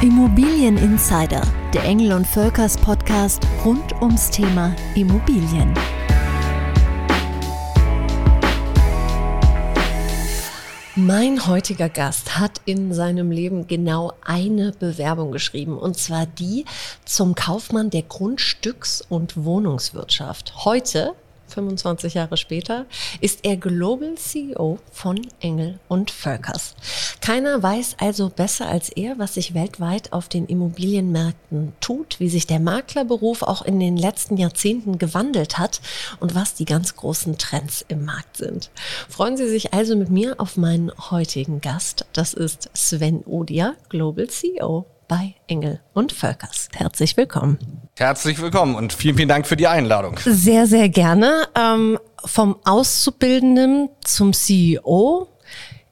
Immobilien Insider, der Engel und Völkers Podcast rund ums Thema Immobilien. Mein heutiger Gast hat in seinem Leben genau eine Bewerbung geschrieben, und zwar die zum Kaufmann der Grundstücks- und Wohnungswirtschaft. Heute 25 Jahre später, ist er Global CEO von Engel und Völkers. Keiner weiß also besser als er, was sich weltweit auf den Immobilienmärkten tut, wie sich der Maklerberuf auch in den letzten Jahrzehnten gewandelt hat und was die ganz großen Trends im Markt sind. Freuen Sie sich also mit mir auf meinen heutigen Gast. Das ist Sven Odia, Global CEO bei Engel und Völkers. Herzlich willkommen. Herzlich willkommen und vielen, vielen Dank für die Einladung. Sehr, sehr gerne. Ähm, vom Auszubildenden zum CEO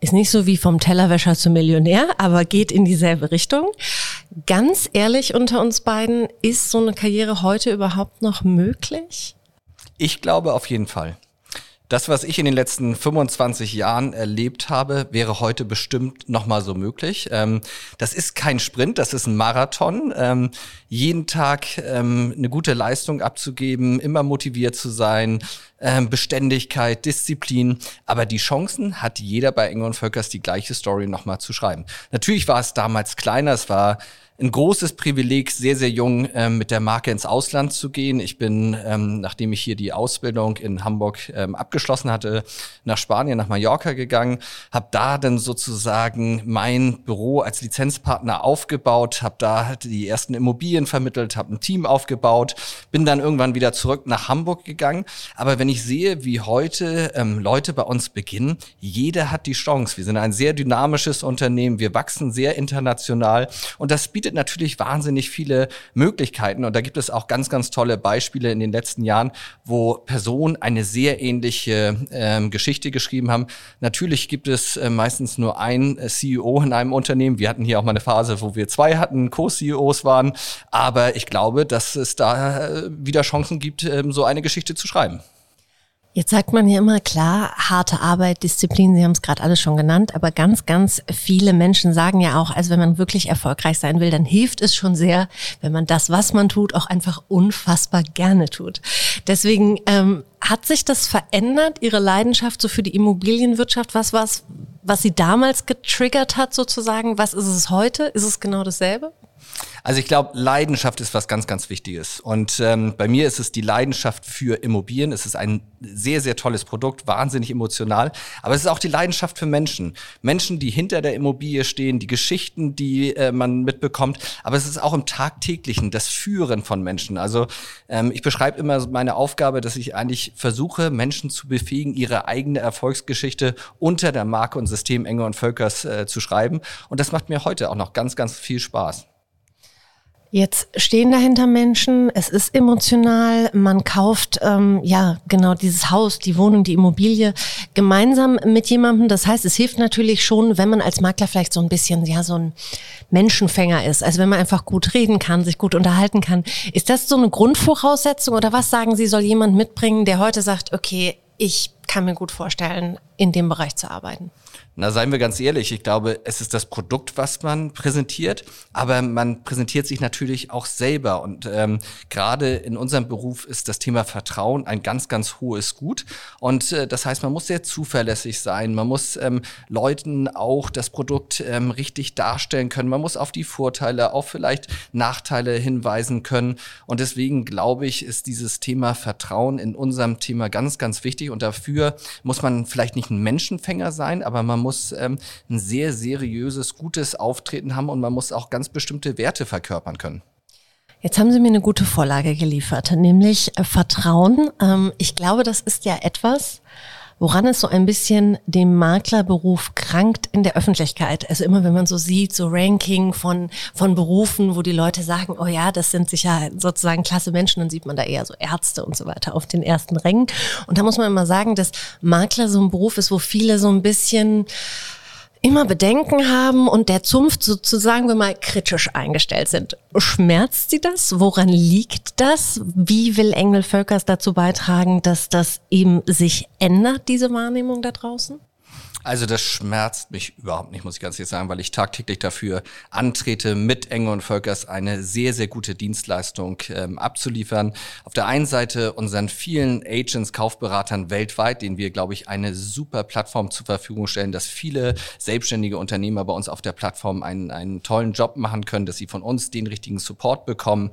ist nicht so wie vom Tellerwäscher zum Millionär, aber geht in dieselbe Richtung. Ganz ehrlich unter uns beiden, ist so eine Karriere heute überhaupt noch möglich? Ich glaube auf jeden Fall. Das, was ich in den letzten 25 Jahren erlebt habe, wäre heute bestimmt nochmal so möglich. Ähm, das ist kein Sprint, das ist ein Marathon. Ähm, jeden Tag ähm, eine gute Leistung abzugeben, immer motiviert zu sein, Beständigkeit, Disziplin. Aber die Chancen hat jeder bei Engel und Völkers die gleiche Story nochmal zu schreiben. Natürlich war es damals kleiner, es war ein großes Privileg, sehr, sehr jung ähm, mit der Marke ins Ausland zu gehen. Ich bin, ähm, nachdem ich hier die Ausbildung in Hamburg ähm, abgeschlossen hatte, nach Spanien, nach Mallorca gegangen, habe da dann sozusagen mein Büro als Lizenzpartner aufgebaut, habe da die ersten Immobilien vermittelt, habe ein Team aufgebaut, bin dann irgendwann wieder zurück nach Hamburg gegangen. Aber wenn ich sehe, wie heute ähm, Leute bei uns beginnen, jeder hat die Chance. Wir sind ein sehr dynamisches Unternehmen, wir wachsen sehr international und das bietet bietet natürlich wahnsinnig viele Möglichkeiten und da gibt es auch ganz, ganz tolle Beispiele in den letzten Jahren, wo Personen eine sehr ähnliche ähm, Geschichte geschrieben haben. Natürlich gibt es äh, meistens nur ein äh, CEO in einem Unternehmen. Wir hatten hier auch mal eine Phase, wo wir zwei hatten, Co-CEOs waren, aber ich glaube, dass es da äh, wieder Chancen gibt, äh, so eine Geschichte zu schreiben. Jetzt sagt man ja immer klar, harte Arbeit, Disziplin, Sie haben es gerade alles schon genannt, aber ganz, ganz viele Menschen sagen ja auch, also wenn man wirklich erfolgreich sein will, dann hilft es schon sehr, wenn man das, was man tut, auch einfach unfassbar gerne tut. Deswegen ähm, hat sich das verändert, Ihre Leidenschaft so für die Immobilienwirtschaft? Was war es, was Sie damals getriggert hat sozusagen? Was ist es heute? Ist es genau dasselbe? Also ich glaube, Leidenschaft ist was ganz, ganz Wichtiges. Und ähm, bei mir ist es die Leidenschaft für Immobilien. Es ist ein sehr, sehr tolles Produkt, wahnsinnig emotional. Aber es ist auch die Leidenschaft für Menschen. Menschen, die hinter der Immobilie stehen, die Geschichten, die äh, man mitbekommt. Aber es ist auch im Tagtäglichen das Führen von Menschen. Also ähm, ich beschreibe immer meine Aufgabe, dass ich eigentlich versuche, Menschen zu befähigen, ihre eigene Erfolgsgeschichte unter der Marke und System Enger und Völkers äh, zu schreiben. Und das macht mir heute auch noch ganz, ganz viel Spaß. Jetzt stehen dahinter Menschen, es ist emotional, man kauft ähm, ja genau dieses Haus, die Wohnung, die Immobilie gemeinsam mit jemandem. Das heißt, es hilft natürlich schon, wenn man als Makler vielleicht so ein bisschen ja so ein Menschenfänger ist. Also wenn man einfach gut reden kann, sich gut unterhalten kann. Ist das so eine Grundvoraussetzung oder was sagen Sie, soll jemand mitbringen, der heute sagt, okay, ich kann mir gut vorstellen, in dem Bereich zu arbeiten? Na, seien wir ganz ehrlich, ich glaube, es ist das Produkt, was man präsentiert, aber man präsentiert sich natürlich auch selber. Und ähm, gerade in unserem Beruf ist das Thema Vertrauen ein ganz, ganz hohes Gut. Und äh, das heißt, man muss sehr zuverlässig sein, man muss ähm, Leuten auch das Produkt ähm, richtig darstellen können, man muss auf die Vorteile, auch vielleicht Nachteile hinweisen können. Und deswegen glaube ich, ist dieses Thema Vertrauen in unserem Thema ganz, ganz wichtig. Und dafür muss man vielleicht nicht ein Menschenfänger sein, aber man muss ähm, ein sehr seriöses, gutes Auftreten haben und man muss auch ganz bestimmte Werte verkörpern können. Jetzt haben Sie mir eine gute Vorlage geliefert, nämlich äh, Vertrauen. Ähm, ich glaube, das ist ja etwas, woran es so ein bisschen dem Maklerberuf krankt in der Öffentlichkeit. Also immer wenn man so sieht, so Ranking von, von Berufen, wo die Leute sagen, oh ja, das sind sicher sozusagen klasse Menschen, dann sieht man da eher so Ärzte und so weiter auf den ersten Rängen. Und da muss man immer sagen, dass Makler so ein Beruf ist, wo viele so ein bisschen immer Bedenken haben und der Zunft sozusagen, wir mal kritisch eingestellt sind. Schmerzt Sie das? Woran liegt das? Wie will Engel Völkers dazu beitragen, dass das eben sich ändert, diese Wahrnehmung da draußen? Also das schmerzt mich überhaupt nicht, muss ich ganz ehrlich sagen, weil ich tagtäglich dafür antrete, mit Engel und Völkers eine sehr, sehr gute Dienstleistung ähm, abzuliefern. Auf der einen Seite unseren vielen Agents, Kaufberatern weltweit, denen wir, glaube ich, eine super Plattform zur Verfügung stellen, dass viele selbstständige Unternehmer bei uns auf der Plattform einen, einen tollen Job machen können, dass sie von uns den richtigen Support bekommen.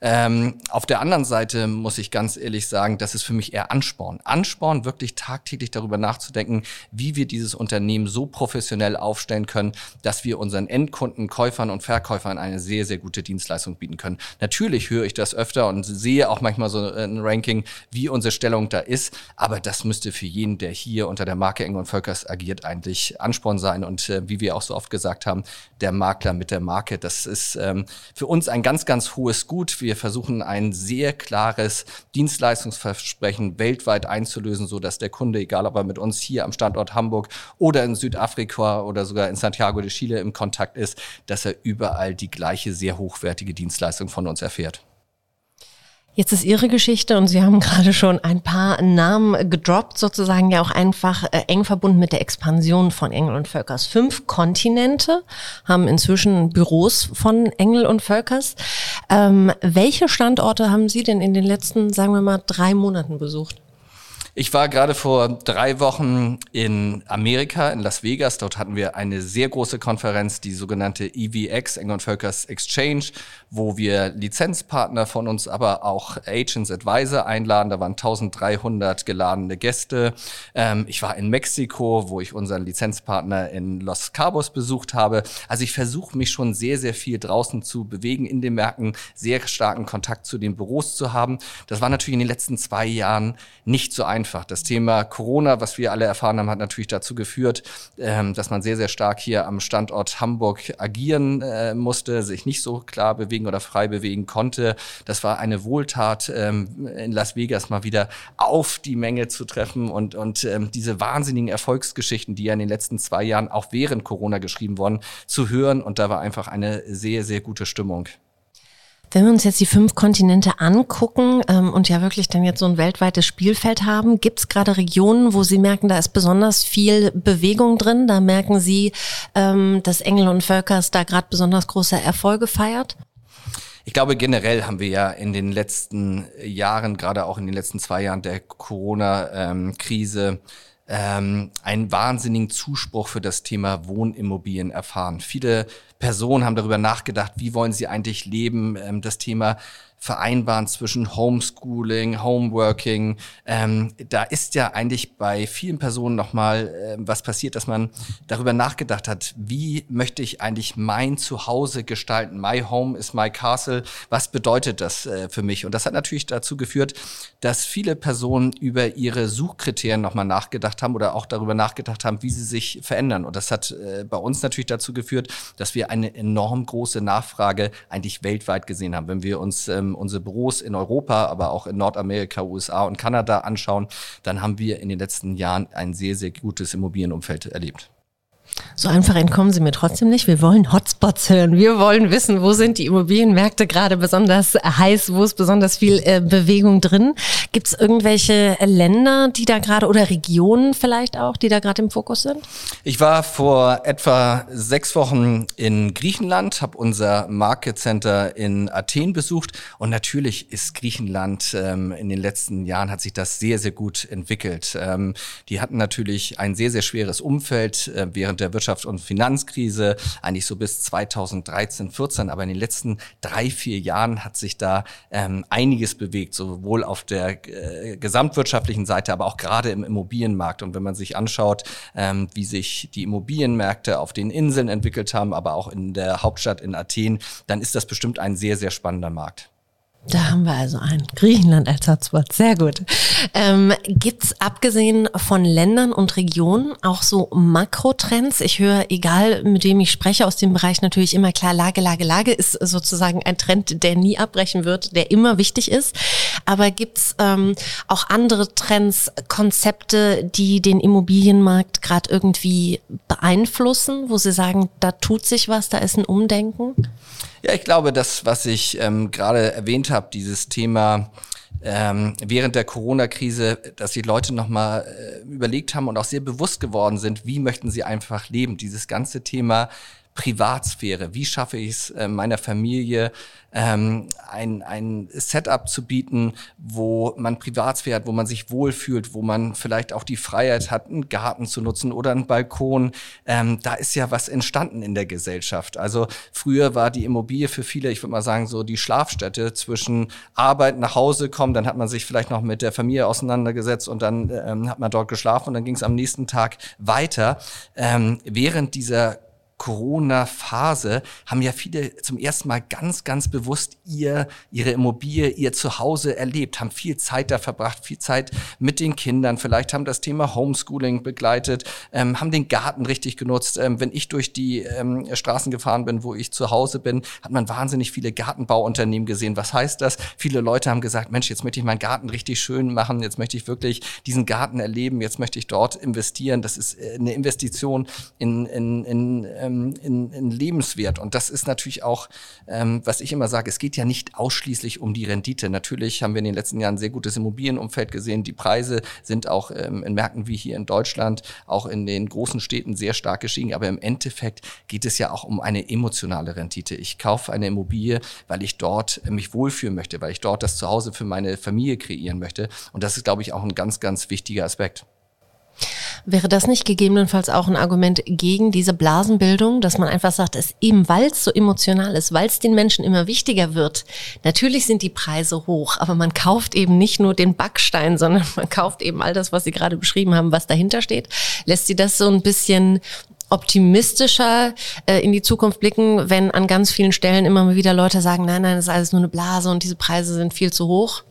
Ähm, auf der anderen Seite muss ich ganz ehrlich sagen, das ist für mich eher Ansporn. Ansporn, wirklich tagtäglich darüber nachzudenken, wie wir dieses Unternehmen so professionell aufstellen können, dass wir unseren Endkunden, Käufern und Verkäufern eine sehr, sehr gute Dienstleistung bieten können. Natürlich höre ich das öfter und sehe auch manchmal so ein Ranking, wie unsere Stellung da ist, aber das müsste für jeden, der hier unter der Marke Engel und Völkers agiert, eigentlich Ansporn sein und äh, wie wir auch so oft gesagt haben, der Makler mit der Marke, das ist ähm, für uns ein ganz, ganz hohes Gut. Wir versuchen ein sehr klares Dienstleistungsversprechen weltweit einzulösen, so dass der Kunde, egal ob er mit uns hier am Standort Hamburg oder in Südafrika oder sogar in Santiago de Chile im Kontakt ist, dass er überall die gleiche sehr hochwertige Dienstleistung von uns erfährt. Jetzt ist Ihre Geschichte und Sie haben gerade schon ein paar Namen gedroppt, sozusagen ja auch einfach äh, eng verbunden mit der Expansion von Engel und Völkers. Fünf Kontinente haben inzwischen Büros von Engel und Völkers. Ähm, welche Standorte haben Sie denn in den letzten, sagen wir mal, drei Monaten besucht? Ich war gerade vor drei Wochen in Amerika, in Las Vegas. Dort hatten wir eine sehr große Konferenz, die sogenannte EVX, England Völkers Exchange, wo wir Lizenzpartner von uns, aber auch Agents Advisor einladen. Da waren 1300 geladene Gäste. Ähm, ich war in Mexiko, wo ich unseren Lizenzpartner in Los Cabos besucht habe. Also ich versuche mich schon sehr, sehr viel draußen zu bewegen in den Märkten, sehr starken Kontakt zu den Büros zu haben. Das war natürlich in den letzten zwei Jahren nicht so einfach einfach. Das Thema Corona, was wir alle erfahren haben, hat natürlich dazu geführt, ähm, dass man sehr, sehr stark hier am Standort Hamburg agieren äh, musste, sich nicht so klar bewegen oder frei bewegen konnte. Das war eine Wohltat, ähm, in Las Vegas mal wieder auf die Menge zu treffen und, und ähm, diese wahnsinnigen Erfolgsgeschichten, die ja in den letzten zwei Jahren auch während Corona geschrieben wurden, zu hören. Und da war einfach eine sehr, sehr gute Stimmung. Wenn wir uns jetzt die fünf Kontinente angucken ähm, und ja wirklich dann jetzt so ein weltweites Spielfeld haben, gibt es gerade Regionen, wo Sie merken, da ist besonders viel Bewegung drin? Da merken Sie, ähm, dass Engel und Völkers da gerade besonders große Erfolge feiert? Ich glaube, generell haben wir ja in den letzten Jahren, gerade auch in den letzten zwei Jahren der Corona-Krise, ähm, ähm, einen wahnsinnigen Zuspruch für das Thema Wohnimmobilien erfahren. Viele Personen haben darüber nachgedacht, wie wollen sie eigentlich leben. Ähm, das Thema vereinbaren zwischen Homeschooling, Homeworking. Ähm, da ist ja eigentlich bei vielen Personen nochmal äh, was passiert, dass man darüber nachgedacht hat, wie möchte ich eigentlich mein Zuhause gestalten? My home is my castle. Was bedeutet das äh, für mich? Und das hat natürlich dazu geführt, dass viele Personen über ihre Suchkriterien nochmal nachgedacht haben oder auch darüber nachgedacht haben, wie sie sich verändern. Und das hat äh, bei uns natürlich dazu geführt, dass wir eine enorm große Nachfrage eigentlich weltweit gesehen haben. Wenn wir uns ähm, unsere Büros in Europa, aber auch in Nordamerika, USA und Kanada anschauen, dann haben wir in den letzten Jahren ein sehr, sehr gutes Immobilienumfeld erlebt. So einfach entkommen Sie mir trotzdem nicht. Wir wollen Hotspots hören. Wir wollen wissen, wo sind die Immobilienmärkte gerade besonders heiß, wo ist besonders viel äh, Bewegung drin. Gibt es irgendwelche Länder, die da gerade oder Regionen vielleicht auch, die da gerade im Fokus sind? Ich war vor etwa sechs Wochen in Griechenland, habe unser Market Center in Athen besucht und natürlich ist Griechenland ähm, in den letzten Jahren hat sich das sehr, sehr gut entwickelt. Ähm, die hatten natürlich ein sehr, sehr schweres Umfeld äh, während der der Wirtschafts- und Finanzkrise, eigentlich so bis 2013, 14. Aber in den letzten drei, vier Jahren hat sich da ähm, einiges bewegt, sowohl auf der äh, gesamtwirtschaftlichen Seite, aber auch gerade im Immobilienmarkt. Und wenn man sich anschaut, ähm, wie sich die Immobilienmärkte auf den Inseln entwickelt haben, aber auch in der Hauptstadt in Athen, dann ist das bestimmt ein sehr, sehr spannender Markt. Da haben wir also ein Griechenland als Hotspot. Sehr gut. Ähm, Gibt abgesehen von Ländern und Regionen auch so Makrotrends? Ich höre, egal mit wem ich spreche, aus dem Bereich natürlich immer klar, Lage, Lage, Lage ist sozusagen ein Trend, der nie abbrechen wird, der immer wichtig ist. Aber gibt's ähm, auch andere Trends, Konzepte, die den Immobilienmarkt gerade irgendwie beeinflussen, wo Sie sagen, da tut sich was, da ist ein Umdenken? Ja, ich glaube, das, was ich ähm, gerade erwähnt habe, dieses Thema ähm, während der Corona-Krise, dass die Leute nochmal äh, überlegt haben und auch sehr bewusst geworden sind, wie möchten sie einfach leben. Dieses ganze Thema Privatsphäre. Wie schaffe ich es äh, meiner Familie, ähm, ein, ein Setup zu bieten, wo man Privatsphäre hat, wo man sich wohlfühlt, wo man vielleicht auch die Freiheit hat, einen Garten zu nutzen oder einen Balkon. Ähm, da ist ja was entstanden in der Gesellschaft. Also früher war die Immobilie für viele, ich würde mal sagen, so die Schlafstätte zwischen Arbeit nach Hause kommen, dann hat man sich vielleicht noch mit der Familie auseinandergesetzt und dann ähm, hat man dort geschlafen und dann ging es am nächsten Tag weiter. Ähm, während dieser Corona-Phase haben ja viele zum ersten Mal ganz, ganz bewusst ihr, ihre Immobilie, ihr Zuhause erlebt, haben viel Zeit da verbracht, viel Zeit mit den Kindern, vielleicht haben das Thema Homeschooling begleitet, ähm, haben den Garten richtig genutzt. Ähm, wenn ich durch die ähm, Straßen gefahren bin, wo ich zu Hause bin, hat man wahnsinnig viele Gartenbauunternehmen gesehen. Was heißt das? Viele Leute haben gesagt, Mensch, jetzt möchte ich meinen Garten richtig schön machen, jetzt möchte ich wirklich diesen Garten erleben, jetzt möchte ich dort investieren. Das ist äh, eine Investition in, in, in ähm, in, in Lebenswert. Und das ist natürlich auch, ähm, was ich immer sage, es geht ja nicht ausschließlich um die Rendite. Natürlich haben wir in den letzten Jahren ein sehr gutes Immobilienumfeld gesehen. Die Preise sind auch ähm, in Märkten wie hier in Deutschland, auch in den großen Städten sehr stark gestiegen. Aber im Endeffekt geht es ja auch um eine emotionale Rendite. Ich kaufe eine Immobilie, weil ich dort mich wohlfühlen möchte, weil ich dort das Zuhause für meine Familie kreieren möchte. Und das ist, glaube ich, auch ein ganz, ganz wichtiger Aspekt. Wäre das nicht gegebenenfalls auch ein Argument gegen diese Blasenbildung, dass man einfach sagt, es eben weil es so emotional ist, weil es den Menschen immer wichtiger wird. Natürlich sind die Preise hoch, aber man kauft eben nicht nur den Backstein, sondern man kauft eben all das, was Sie gerade beschrieben haben, was dahinter steht. Lässt Sie das so ein bisschen optimistischer äh, in die Zukunft blicken, wenn an ganz vielen Stellen immer wieder Leute sagen, nein, nein, das ist alles nur eine Blase und diese Preise sind viel zu hoch?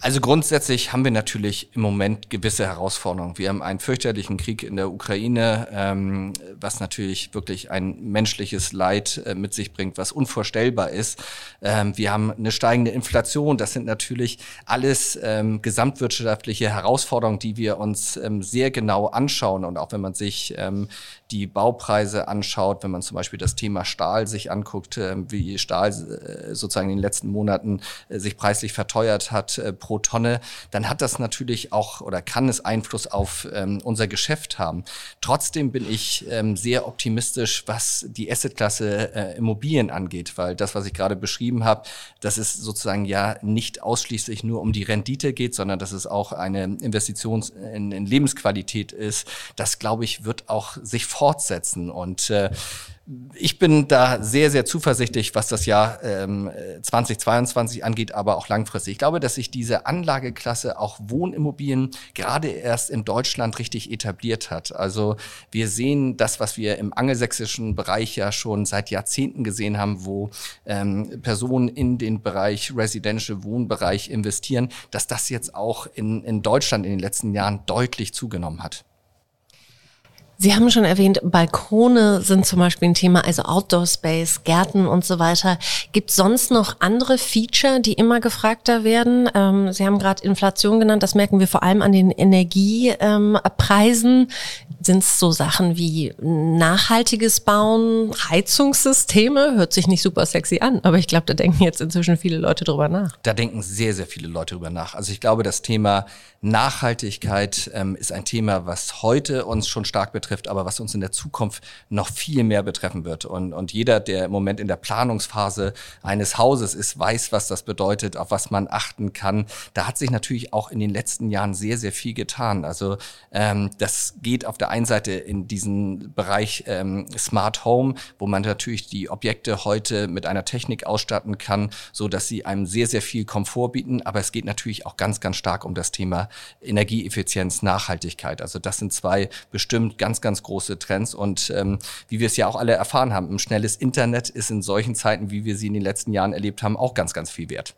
Also grundsätzlich haben wir natürlich im Moment gewisse Herausforderungen. Wir haben einen fürchterlichen Krieg in der Ukraine, ähm, was natürlich wirklich ein menschliches Leid äh, mit sich bringt, was unvorstellbar ist. Ähm, wir haben eine steigende Inflation. Das sind natürlich alles ähm, gesamtwirtschaftliche Herausforderungen, die wir uns ähm, sehr genau anschauen. Und auch wenn man sich ähm, die Baupreise anschaut, wenn man zum Beispiel das Thema Stahl sich anguckt, äh, wie Stahl äh, sozusagen in den letzten Monaten äh, sich preislich verteuert hat äh, pro Tonne, dann hat das natürlich auch oder kann es Einfluss auf ähm, unser Geschäft haben. Trotzdem bin ich ähm, sehr optimistisch, was die Assetklasse äh, Immobilien angeht, weil das, was ich gerade beschrieben habe, dass es sozusagen ja nicht ausschließlich nur um die Rendite geht, sondern dass es auch eine Investition in, in Lebensqualität ist. Das, glaube ich, wird auch sich fortsetzen. Und äh, ich bin da sehr, sehr zuversichtlich, was das Jahr ähm, 2022 angeht, aber auch langfristig. Ich glaube, dass sich diese Anlageklasse, auch Wohnimmobilien, gerade erst in Deutschland richtig etabliert hat. Also wir sehen das, was wir im angelsächsischen Bereich ja schon seit Jahrzehnten gesehen haben, wo ähm, Personen in den Bereich Residential Wohnbereich investieren, dass das jetzt auch in, in Deutschland in den letzten Jahren deutlich zugenommen hat. Sie haben schon erwähnt, Balkone sind zum Beispiel ein Thema, also Outdoor Space, Gärten und so weiter. Gibt sonst noch andere Feature, die immer gefragter werden? Ähm, Sie haben gerade Inflation genannt, das merken wir vor allem an den Energiepreisen. Ähm, sind es so Sachen wie nachhaltiges Bauen, Heizungssysteme? Hört sich nicht super sexy an, aber ich glaube, da denken jetzt inzwischen viele Leute drüber nach. Da denken sehr, sehr viele Leute drüber nach. Also ich glaube, das Thema Nachhaltigkeit ähm, ist ein Thema, was heute uns schon stark betrifft betrifft, aber was uns in der Zukunft noch viel mehr betreffen wird. Und, und jeder, der im Moment in der Planungsphase eines Hauses ist, weiß, was das bedeutet, auf was man achten kann. Da hat sich natürlich auch in den letzten Jahren sehr, sehr viel getan. Also ähm, das geht auf der einen Seite in diesen Bereich ähm, Smart Home, wo man natürlich die Objekte heute mit einer Technik ausstatten kann, so dass sie einem sehr, sehr viel Komfort bieten. Aber es geht natürlich auch ganz, ganz stark um das Thema Energieeffizienz, Nachhaltigkeit. Also das sind zwei bestimmt ganz ganz, ganz große Trends. Und ähm, wie wir es ja auch alle erfahren haben, ein schnelles Internet ist in solchen Zeiten, wie wir sie in den letzten Jahren erlebt haben, auch ganz, ganz viel wert.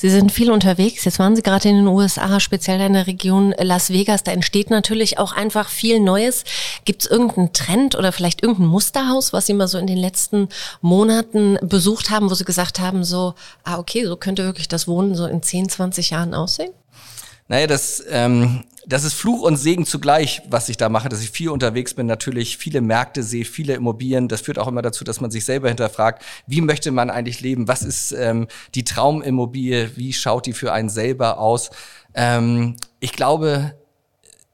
Sie sind viel unterwegs. Jetzt waren Sie gerade in den USA, speziell in der Region Las Vegas. Da entsteht natürlich auch einfach viel Neues. Gibt es irgendeinen Trend oder vielleicht irgendein Musterhaus, was Sie mal so in den letzten Monaten besucht haben, wo Sie gesagt haben, so, ah, okay, so könnte wirklich das Wohnen so in 10, 20 Jahren aussehen? Naja, das, ähm, das ist Fluch und Segen zugleich, was ich da mache, dass ich viel unterwegs bin, natürlich viele Märkte sehe, viele Immobilien. Das führt auch immer dazu, dass man sich selber hinterfragt, wie möchte man eigentlich leben? Was ist ähm, die Traumimmobilie? Wie schaut die für einen selber aus? Ähm, ich glaube,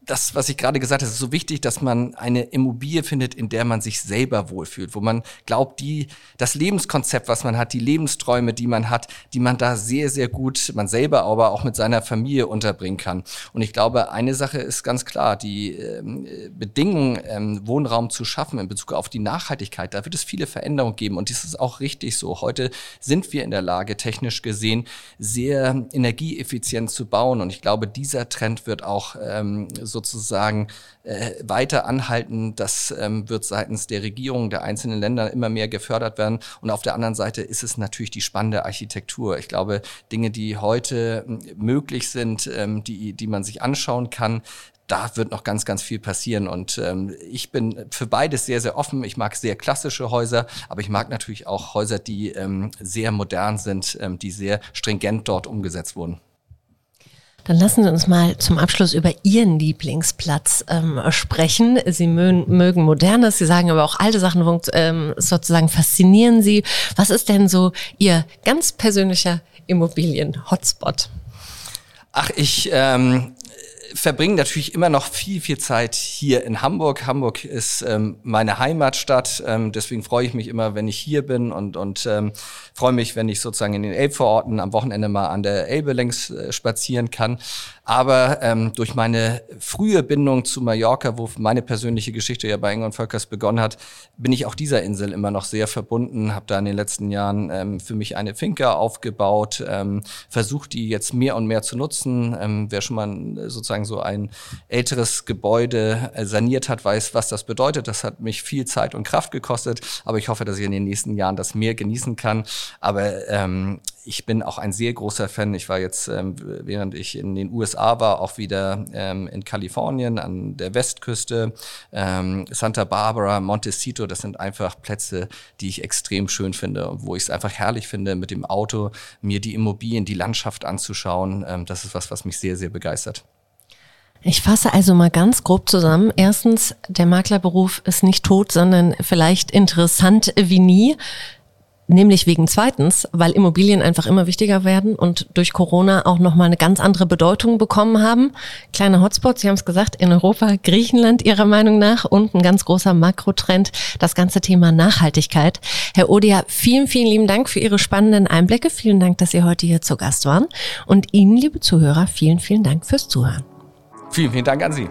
das, was ich gerade gesagt habe, ist so wichtig, dass man eine Immobilie findet, in der man sich selber wohlfühlt, wo man glaubt, die, das Lebenskonzept, was man hat, die Lebensträume, die man hat, die man da sehr, sehr gut, man selber aber auch mit seiner Familie unterbringen kann. Und ich glaube, eine Sache ist ganz klar, die ähm, Bedingungen, ähm, Wohnraum zu schaffen in Bezug auf die Nachhaltigkeit, da wird es viele Veränderungen geben. Und das ist auch richtig so. Heute sind wir in der Lage, technisch gesehen, sehr energieeffizient zu bauen. Und ich glaube, dieser Trend wird auch ähm, sozusagen äh, weiter anhalten. Das ähm, wird seitens der Regierung der einzelnen Länder immer mehr gefördert werden. Und auf der anderen Seite ist es natürlich die spannende Architektur. Ich glaube, Dinge, die heute ähm, möglich sind, ähm, die, die man sich anschauen kann, da wird noch ganz, ganz viel passieren. Und ähm, ich bin für beides sehr, sehr offen. Ich mag sehr klassische Häuser, aber ich mag natürlich auch Häuser, die ähm, sehr modern sind, ähm, die sehr stringent dort umgesetzt wurden. Dann lassen Sie uns mal zum Abschluss über Ihren Lieblingsplatz ähm, sprechen. Sie mögen, mögen Modernes, Sie sagen aber auch alte Sachen ähm, sozusagen faszinieren Sie. Was ist denn so Ihr ganz persönlicher Immobilien-Hotspot? Ach, ich ähm, verbringe natürlich immer noch viel, viel Zeit hier in Hamburg. Hamburg ist ähm, meine Heimatstadt. Ähm, deswegen freue ich mich immer, wenn ich hier bin und, und ähm, freue mich, wenn ich sozusagen in den Elbvororten am Wochenende mal an der Elbe längs äh, spazieren kann. Aber ähm, durch meine frühe Bindung zu Mallorca, wo meine persönliche Geschichte ja bei Ingon Völkers begonnen hat, bin ich auch dieser Insel immer noch sehr verbunden. Habe da in den letzten Jahren ähm, für mich eine Finca aufgebaut, ähm, versucht die jetzt mehr und mehr zu nutzen. Ähm, wer schon mal sozusagen so ein älteres Gebäude äh, saniert hat, weiß, was das bedeutet. Das hat mich viel Zeit und Kraft gekostet, aber ich hoffe, dass ich in den nächsten Jahren das mehr genießen kann. Aber ähm, ich bin auch ein sehr großer Fan. Ich war jetzt, ähm, während ich in den USA war, auch wieder ähm, in Kalifornien an der Westküste. Ähm, Santa Barbara, Montecito, das sind einfach Plätze, die ich extrem schön finde und wo ich es einfach herrlich finde, mit dem Auto mir die Immobilien, die Landschaft anzuschauen. Ähm, das ist was, was mich sehr, sehr begeistert. Ich fasse also mal ganz grob zusammen. Erstens, der Maklerberuf ist nicht tot, sondern vielleicht interessant wie nie. Nämlich wegen zweitens, weil Immobilien einfach immer wichtiger werden und durch Corona auch nochmal eine ganz andere Bedeutung bekommen haben. Kleine Hotspots, Sie haben es gesagt, in Europa, Griechenland Ihrer Meinung nach und ein ganz großer Makrotrend, das ganze Thema Nachhaltigkeit. Herr Odia, vielen, vielen lieben Dank für Ihre spannenden Einblicke. Vielen Dank, dass Sie heute hier zu Gast waren. Und Ihnen, liebe Zuhörer, vielen, vielen Dank fürs Zuhören. Vielen, vielen Dank an Sie.